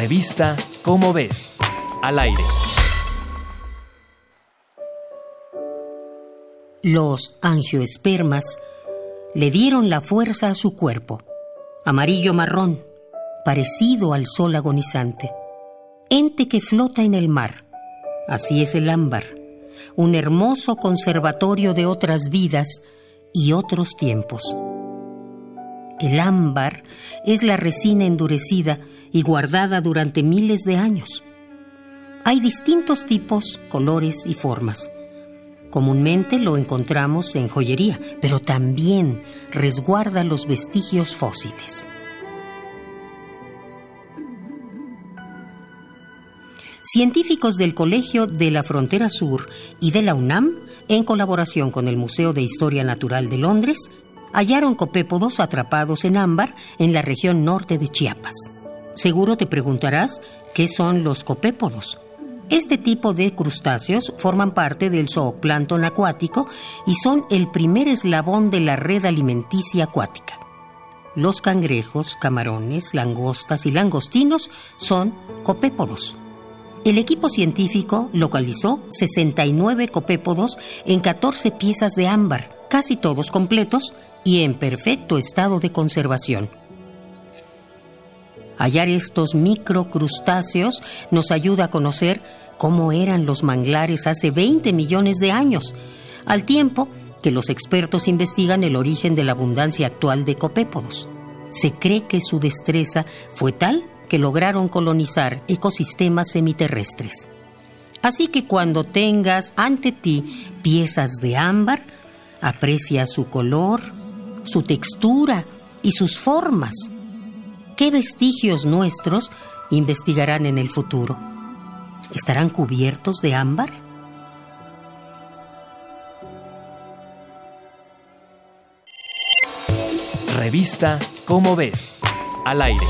Revista Cómo ves. Al aire. Los angioespermas le dieron la fuerza a su cuerpo, amarillo marrón, parecido al sol agonizante, ente que flota en el mar. Así es el ámbar, un hermoso conservatorio de otras vidas y otros tiempos. El ámbar es la resina endurecida y guardada durante miles de años. Hay distintos tipos, colores y formas. Comúnmente lo encontramos en joyería, pero también resguarda los vestigios fósiles. Científicos del Colegio de la Frontera Sur y de la UNAM, en colaboración con el Museo de Historia Natural de Londres, hallaron copépodos atrapados en ámbar en la región norte de Chiapas. Seguro te preguntarás qué son los copépodos. Este tipo de crustáceos forman parte del zooplancton acuático y son el primer eslabón de la red alimenticia acuática. Los cangrejos, camarones, langostas y langostinos son copépodos. El equipo científico localizó 69 copépodos en 14 piezas de ámbar, casi todos completos y en perfecto estado de conservación. Hallar estos microcrustáceos nos ayuda a conocer cómo eran los manglares hace 20 millones de años, al tiempo que los expertos investigan el origen de la abundancia actual de copépodos. Se cree que su destreza fue tal que lograron colonizar ecosistemas semiterrestres. Así que cuando tengas ante ti piezas de ámbar, aprecia su color, su textura y sus formas ¿Qué vestigios nuestros investigarán en el futuro? ¿Estarán cubiertos de ámbar? Revista Cómo ves. Al aire.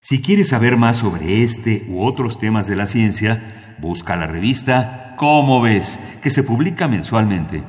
Si quieres saber más sobre este u otros temas de la ciencia, busca la revista Cómo ves, que se publica mensualmente.